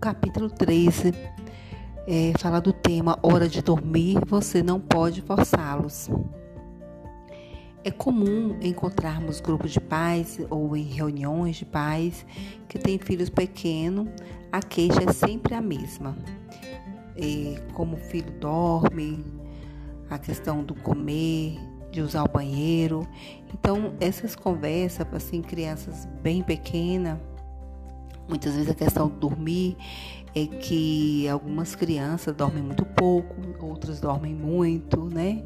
capítulo 13 é, fala do tema hora de dormir, você não pode forçá-los. É comum encontrarmos grupos de pais ou em reuniões de pais que têm filhos pequenos, a queixa é sempre a mesma. É, como o filho dorme, a questão do comer, de usar o banheiro. Então, essas conversas, assim, crianças bem pequenas, muitas vezes a questão de dormir é que algumas crianças dormem muito pouco, outras dormem muito, né?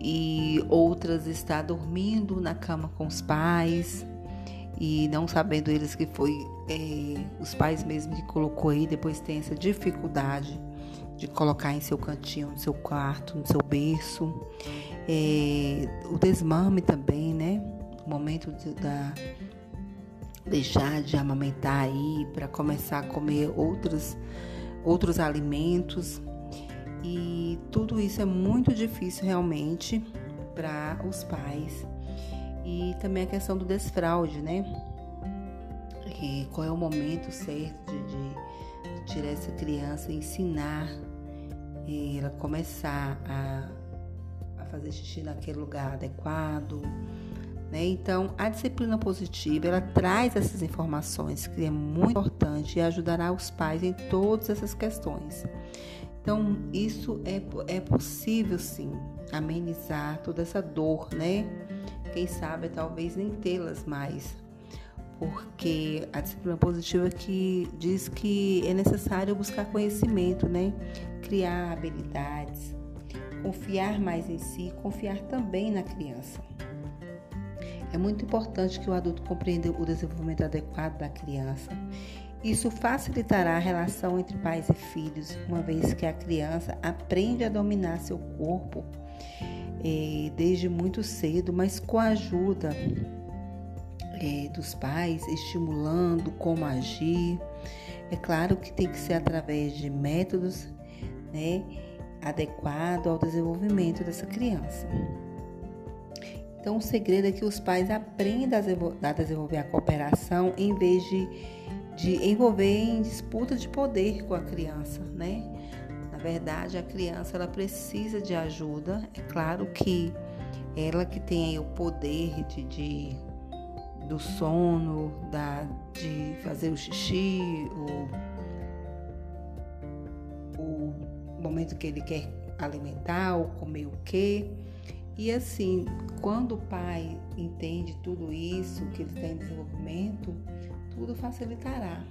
E outras estão dormindo na cama com os pais e não sabendo eles que foi é, os pais mesmo que colocou aí, depois tem essa dificuldade de colocar em seu cantinho, no seu quarto, no seu berço. É, o desmame também, né? O momento de, da deixar de amamentar aí para começar a comer outros outros alimentos. E tudo isso é muito difícil realmente para os pais. E também a questão do desfraude, né? Qual é o momento certo de, de, de tirar essa criança, ensinar ela começar a, a fazer xixi naquele lugar adequado. Né? Então, a disciplina positiva ela traz essas informações que é muito importante e ajudará os pais em todas essas questões. Então, isso é, é possível sim amenizar toda essa dor, né? Quem sabe talvez nem tê-las mais, porque a disciplina positiva que diz que é necessário buscar conhecimento, né? Criar habilidades, confiar mais em si, confiar também na criança. É muito importante que o adulto compreenda o desenvolvimento adequado da criança. Isso facilitará a relação entre pais e filhos, uma vez que a criança aprende a dominar seu corpo eh, desde muito cedo, mas com a ajuda é, dos pais, estimulando como agir. É claro que tem que ser através de métodos né, adequados ao desenvolvimento dessa criança. Então, o segredo é que os pais aprendam a desenvolver a cooperação em vez de, de envolver em disputa de poder com a criança, né? Na verdade, a criança ela precisa de ajuda. É claro que ela que tem o poder de, de do sono, da, de fazer o xixi, o, o momento que ele quer alimentar ou comer o quê. E assim, quando o pai entende tudo isso, que ele está em desenvolvimento, tudo facilitará.